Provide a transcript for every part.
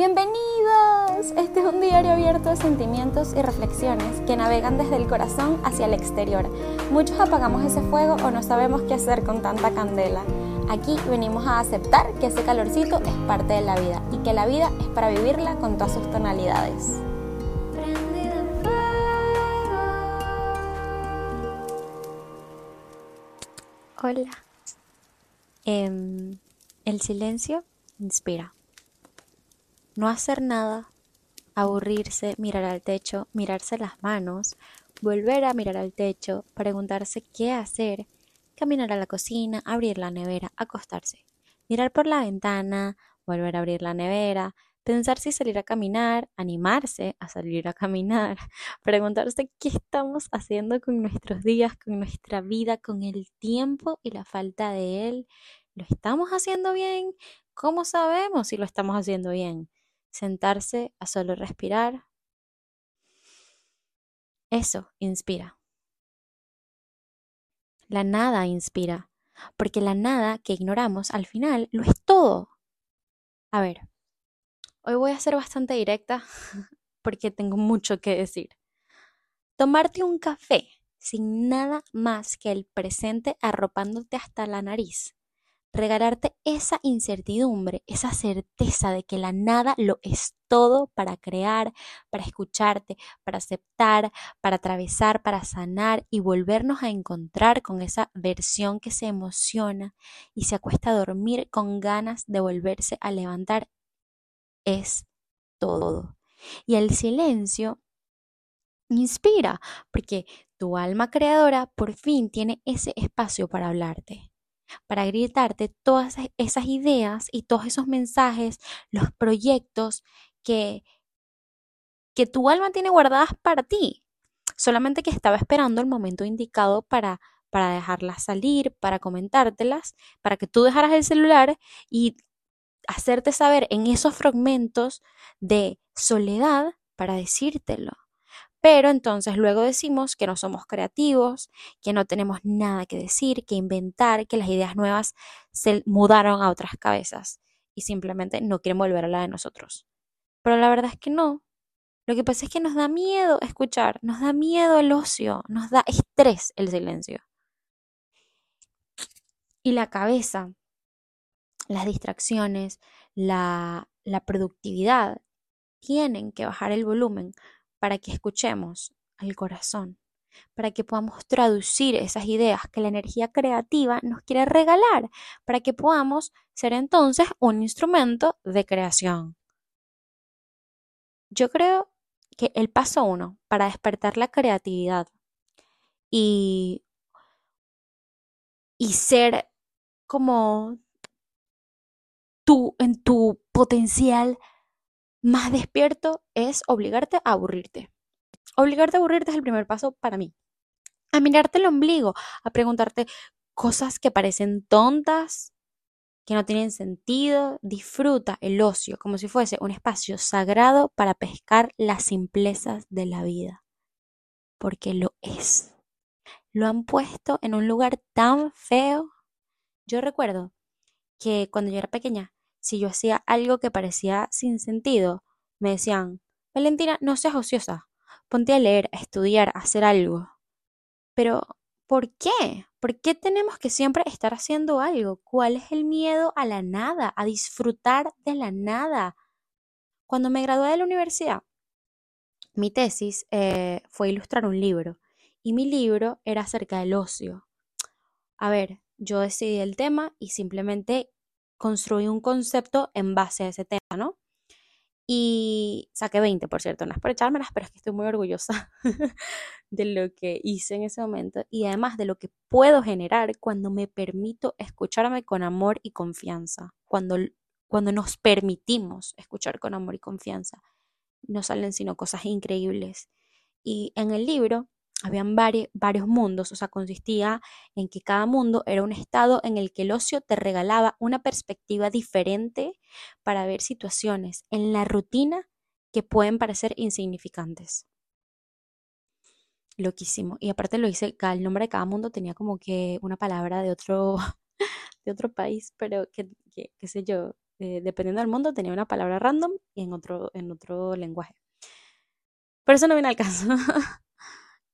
Bienvenidos. Este es un diario abierto de sentimientos y reflexiones que navegan desde el corazón hacia el exterior. Muchos apagamos ese fuego o no sabemos qué hacer con tanta candela. Aquí venimos a aceptar que ese calorcito es parte de la vida y que la vida es para vivirla con todas sus tonalidades. Hola. Em, el silencio inspira. No hacer nada, aburrirse, mirar al techo, mirarse las manos, volver a mirar al techo, preguntarse qué hacer, caminar a la cocina, abrir la nevera, acostarse, mirar por la ventana, volver a abrir la nevera, pensar si salir a caminar, animarse a salir a caminar, preguntarse qué estamos haciendo con nuestros días, con nuestra vida, con el tiempo y la falta de él. ¿Lo estamos haciendo bien? ¿Cómo sabemos si lo estamos haciendo bien? Sentarse a solo respirar. Eso inspira. La nada inspira, porque la nada que ignoramos al final lo es todo. A ver, Hoy voy a ser bastante directa porque tengo mucho que decir. Tomarte un café sin nada más que el presente arropándote hasta la nariz. Regalarte esa incertidumbre, esa certeza de que la nada lo es todo para crear, para escucharte, para aceptar, para atravesar, para sanar y volvernos a encontrar con esa versión que se emociona y se acuesta a dormir con ganas de volverse a levantar es todo. Y el silencio inspira, porque tu alma creadora por fin tiene ese espacio para hablarte, para gritarte todas e-, esas ideas y todos esos mensajes, los proyectos que, que tu alma tiene guardadas para ti. Solamente que estaba esperando el momento indicado para, para dejarlas salir, para comentártelas, para que tú dejaras el celular y hacerte saber en esos fragmentos de soledad para decírtelo. Pero entonces luego decimos que no somos creativos, que no tenemos nada que decir, que inventar, que las ideas nuevas se mudaron a otras cabezas y simplemente no quieren volver a la de nosotros. Pero la verdad es que no. Lo que pasa es que nos da miedo escuchar, nos da miedo el ocio, nos da estrés el silencio. Y la cabeza las distracciones, la, la productividad, tienen que bajar el volumen para que escuchemos al corazón, para que podamos traducir esas ideas que la energía creativa nos quiere regalar, para que podamos ser entonces un instrumento de creación. Yo creo que el paso uno para despertar la creatividad y, y ser como en tu potencial más despierto es obligarte a aburrirte. Obligarte a aburrirte es el primer paso para mí. A mirarte el ombligo, a preguntarte cosas que parecen tontas, que no tienen sentido. Disfruta el ocio como si fuese un espacio sagrado para pescar las simplezas de la vida. Porque lo es. Lo han puesto en un lugar tan feo. Yo recuerdo que cuando yo era pequeña, si yo hacía algo que parecía sin sentido, me decían, Valentina, no seas ociosa, ponte a leer, a estudiar, a hacer algo. Pero, ¿por qué? ¿Por qué tenemos que siempre estar haciendo algo? ¿Cuál es el miedo a la nada, a disfrutar de la nada? Cuando me gradué de la universidad, mi tesis eh, fue ilustrar un libro y mi libro era acerca del ocio. A ver, yo decidí el tema y simplemente construí un concepto en base a ese tema, ¿no? Y saqué 20, por cierto, no es por echármelas, pero es que estoy muy orgullosa de lo que hice en ese momento y además de lo que puedo generar cuando me permito escucharme con amor y confianza, cuando, cuando nos permitimos escuchar con amor y confianza. No salen sino cosas increíbles. Y en el libro habían varios mundos, o sea, consistía en que cada mundo era un estado en el que el ocio te regalaba una perspectiva diferente para ver situaciones en la rutina que pueden parecer insignificantes. Loquísimo. Y aparte lo hice, el nombre de cada mundo tenía como que una palabra de otro, de otro país, pero qué sé yo, eh, dependiendo del mundo, tenía una palabra random y en otro, en otro lenguaje. Pero eso no viene al caso.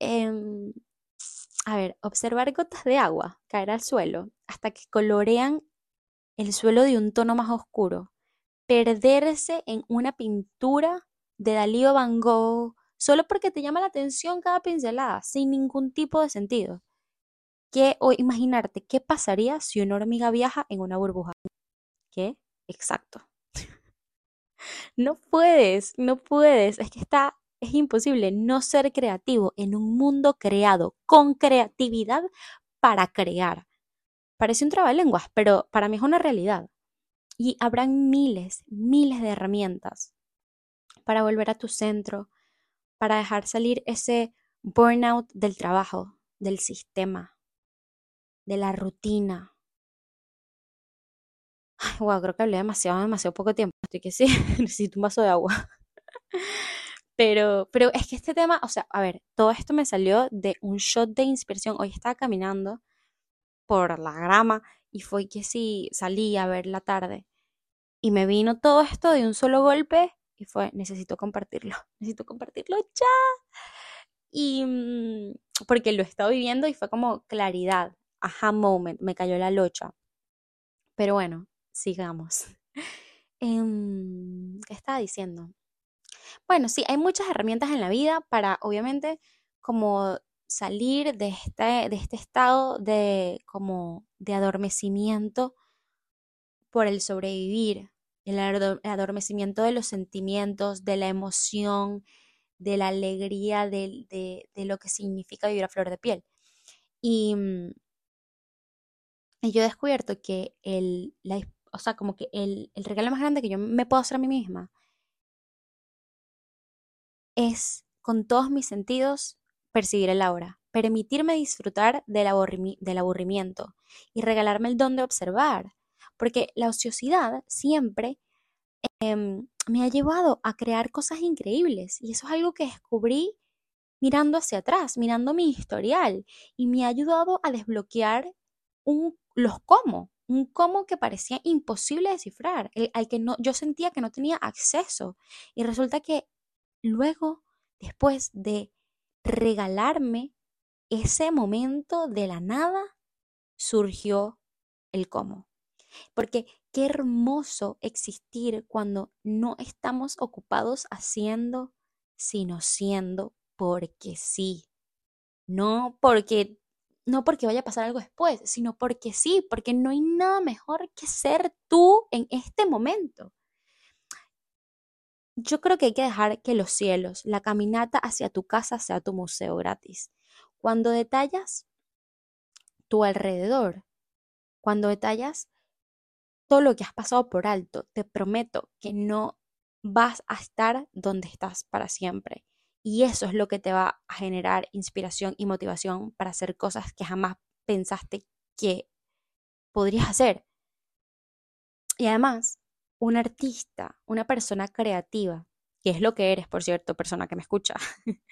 Em, a ver, observar gotas de agua caer al suelo hasta que colorean el suelo de un tono más oscuro. Perderse en una pintura de Dalí o Van Gogh solo porque te llama la atención cada pincelada, sin ningún tipo de sentido. ¿Qué, o imaginarte qué pasaría si una hormiga viaja en una burbuja. ¿Qué? Exacto. no puedes, no puedes. Es que está, es imposible no ser creativo en un mundo creado con creatividad para crear. Parece un trabalenguas, pero para mí es una realidad. Y habrán miles, miles de herramientas para volver a tu centro, para dejar salir ese burnout del trabajo, del sistema, de la rutina. Ay, wow, creo que hablé demasiado, demasiado poco tiempo. Estoy que sí, necesito un vaso de agua. Pero, pero es que este tema, o sea, a ver, todo esto me salió de un shot de inspiración. Hoy estaba caminando por la grama y fue que sí, salí a ver la tarde y me vino todo esto de un solo golpe y fue, necesito compartirlo, necesito compartirlo ya. Y mm, porque lo he estado viviendo y fue como claridad, aha moment, me cayó la locha. Pero bueno, sigamos. Em, ¿Qué estaba diciendo? Bueno, sí, hay muchas herramientas en la vida para, obviamente, como salir de este, de este estado de, como, de adormecimiento por el sobrevivir, el adormecimiento de los sentimientos, de la emoción, de la alegría, de, de, lo que significa vivir a flor de piel. Y, mm, yo he descubierto que el, o sea, como que el, el regalo más grande que yo me puedo hacer a mí misma es con todos mis sentidos percibir el aura, permitirme disfrutar del, aburrimiento y regalarme el don de observar, porque la ociosidad siempre em, me ha llevado a crear cosas increíbles y eso es algo que descubrí mirando hacia atrás, mirando mi historial y me ha ayudado a desbloquear un, los cómo, un cómo que parecía imposible descifrar, al que no, yo sentía que no tenía acceso y resulta que luego, después de regalarme ese momento de la nada, surgió el cómo. Porque qué hermoso existir cuando no estamos ocupados haciendo, sino siendo porque sí. No porque no porque vaya a pasar algo después, sino porque sí, porque no hay nada mejor que ser tú en este momento. Yo creo que hay que dejar que los cielos, la caminata hacia tu casa sea tu museo gratis. Cuando detallas tu alrededor, cuando detallas todo lo que has pasado por alto, te prometo que no vas a estar donde estás para siempre. Y eso es lo que te va a generar inspiración y motivación para hacer cosas que jamás pensaste que podrías hacer. Y además, un artista, una persona creativa, que es lo que eres, por cierto, persona que me escucha,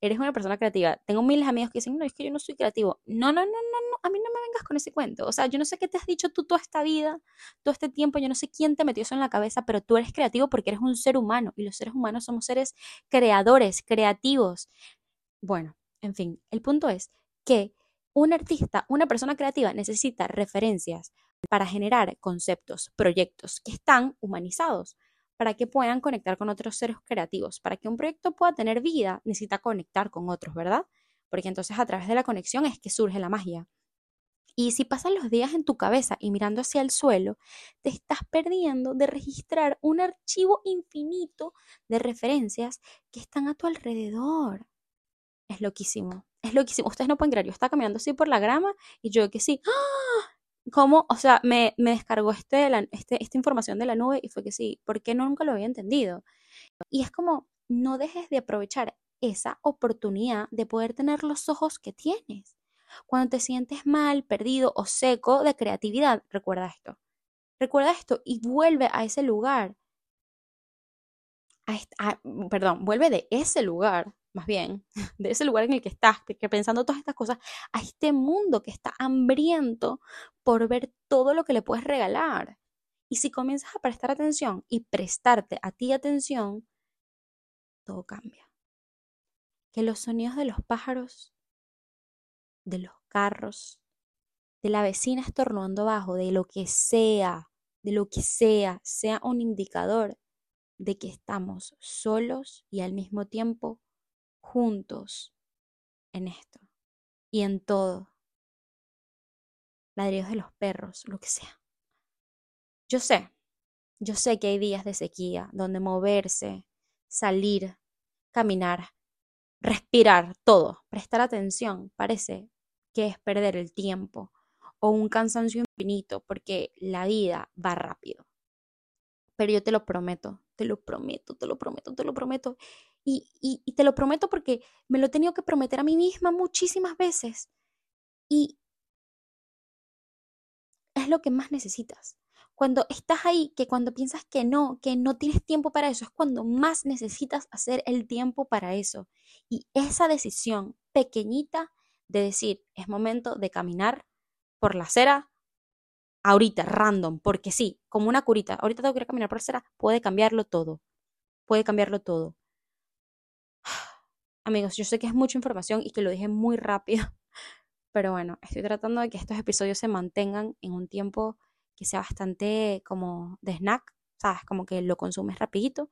eres una persona creativa. Tengo miles de amigos que dicen, no, es que yo no soy creativo. No, no, no, no, no, a mí no me vengas con ese cuento. O sea, yo no sé qué te has dicho tú toda esta vida, todo este tiempo, yo no sé quién te metió eso en la cabeza, pero tú eres creativo porque eres un ser humano y los seres humanos somos seres creadores, creativos. Bueno, en fin, el punto es que un artista, una persona creativa necesita referencias para generar conceptos, proyectos que están humanizados, para que puedan conectar con otros seres creativos. Para que un proyecto pueda tener vida, necesita conectar con otros, ¿verdad? Porque entonces a través de la conexión es que surge la magia. Y si pasan los días en tu cabeza y mirando hacia el suelo, te estás perdiendo de registrar un archivo infinito de referencias que están a tu alrededor. Es loquísimo, es loquísimo. Ustedes no pueden creer, yo estaba caminando así por la grama y yo que sí, ¡ah! ¿Cómo? O sea, me, descargó este, este, esta información de la nube y fue que sí, ¿por qué nunca lo había entendido? Y es como, no dejes de aprovechar esa oportunidad de poder tener los ojos que tienes. Cuando te sientes mal, perdido o seco de creatividad, recuerda esto. Recuerda esto y vuelve a ese lugar. perdón, vuelve de ese lugar, más bien, de ese lugar en el que estás, que pensando todas estas cosas, a este mundo que está hambriento por ver todo lo que le puedes regalar. Y si comienzas a prestar atención y prestarte a ti atención, todo cambia. Que los sonidos de los pájaros, de los carros, de la vecina estornudando abajo, de lo que sea, de lo que sea, sea un indicador de que estamos solos y al mismo tiempo juntos en esto y en todo. Ladridos de los perros, lo que sea. Yo sé, yo sé que hay días de sequía donde moverse, salir, caminar, respirar, todo, prestar atención, parece que es perder el tiempo o un cansancio infinito porque la vida va rápido. Pero yo te lo prometo, te lo prometo, te lo prometo, te lo prometo. Y, y, te lo prometo porque me lo he tenido que prometer a mí misma muchísimas veces. Y es lo que más necesitas. Cuando estás ahí, que cuando piensas que no, que no tienes tiempo para eso, es cuando más necesitas hacer el tiempo para eso. Y esa decisión pequeñita de decir, es momento de caminar por la acera, ahorita, random, porque sí, como una curita, ahorita tengo que ir a caminar por la acera, puede cambiarlo todo. Puede cambiarlo todo. Amigos, yo sé que es mucha información y que lo dije muy rápido, pero bueno, estoy tratando de que estos episodios se mantengan en un tiempo que sea bastante como de snack, ¿sabes? Como que lo consumes rapidito.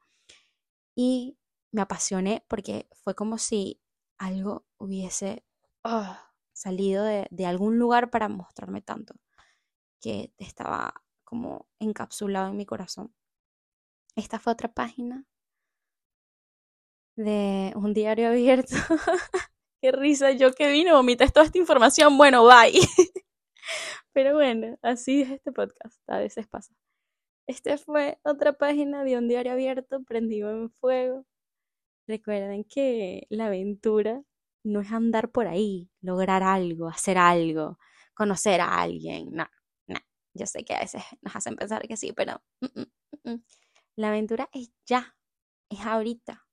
Y me apasioné porque fue como si algo hubiese ah, salido de algún lugar para mostrarme tanto, que estaba como encapsulado en mi corazón. Esta fue otra página de un diario abierto. Qué risa, yo que vine, vomité toda esta información. Bueno, bye. Pero bueno, así es este podcast, a veces pasa. Este fue otra página de un diario abierto prendido en fuego. Recuerden que la aventura no es andar por ahí, lograr algo, hacer algo, conocer a alguien. No, no. Yo sé que a veces nos hacen pensar que sí, pero mm, mm, mm, la aventura es ya, es ahorita.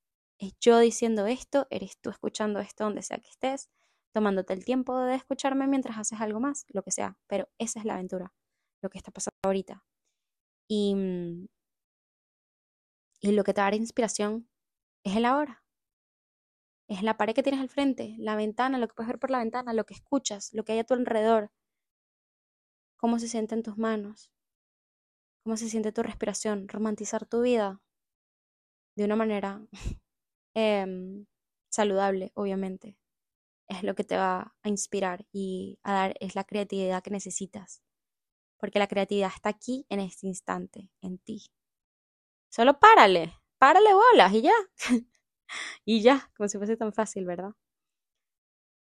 Es yo diciendo esto, eres tú escuchando esto donde sea que estés tomándote el tiempo de escucharme mientras haces algo más, lo que sea, pero esa es la aventura, lo que está pasando ahorita. Y, mm, y lo que te dará inspiración es el ahora. Es la pared que tienes al frente, la ventana, lo que puedes ver por la ventana, lo que escuchas, lo que hay a tu alrededor, cómo se siente en tus manos, cómo se siente tu respiración, romantizar tu vida de una manera em, saludable, obviamente es lo que te va a inspirar y a dar, es la creatividad que necesitas. Porque la creatividad está aquí en este instante, en ti. Solo párale, párale bolas y ya. y ya, como si fuese tan fácil, ¿verdad?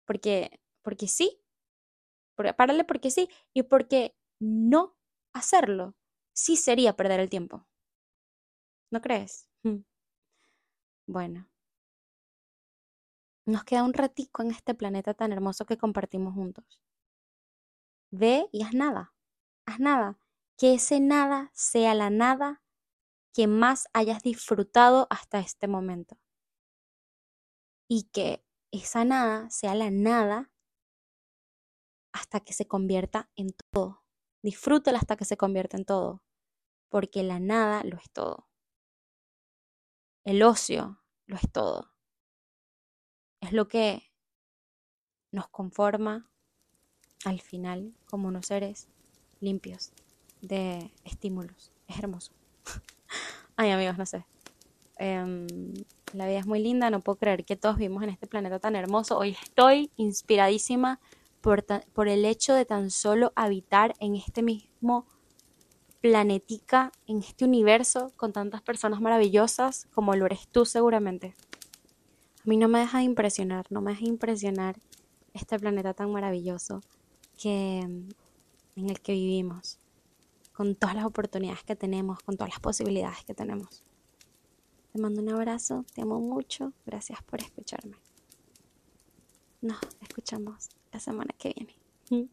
Porque, porque sí. párale porque sí. Y porque no hacerlo sí sería perder el tiempo. ¿No crees? Bueno, nos queda un ratico en este planeta tan hermoso que compartimos juntos. Ve y haz nada, haz nada, que ese nada sea la nada que más hayas disfrutado hasta este momento. Y que esa nada sea la nada hasta que se convierta en todo. Disfrútala hasta que se convierta en todo, porque la nada lo es todo. El ocio lo es todo es lo que nos conforma al final como unos seres limpios de estímulos. Es hermoso. Ay amigos, no sé. Em, la vida es muy linda, no puedo creer que todos vivimos en este planeta tan hermoso. Hoy estoy inspiradísima por, por el hecho de tan solo habitar en este mismo planetica, en este universo con tantas personas maravillosas como lo eres tú seguramente. A mí no me deja de impresionar, no me deja de impresionar este planeta tan maravilloso que, en el que vivimos, con todas las oportunidades que tenemos, con todas las posibilidades que tenemos. Te mando un abrazo, te amo mucho, gracias por escucharme. Nos escuchamos la semana que viene.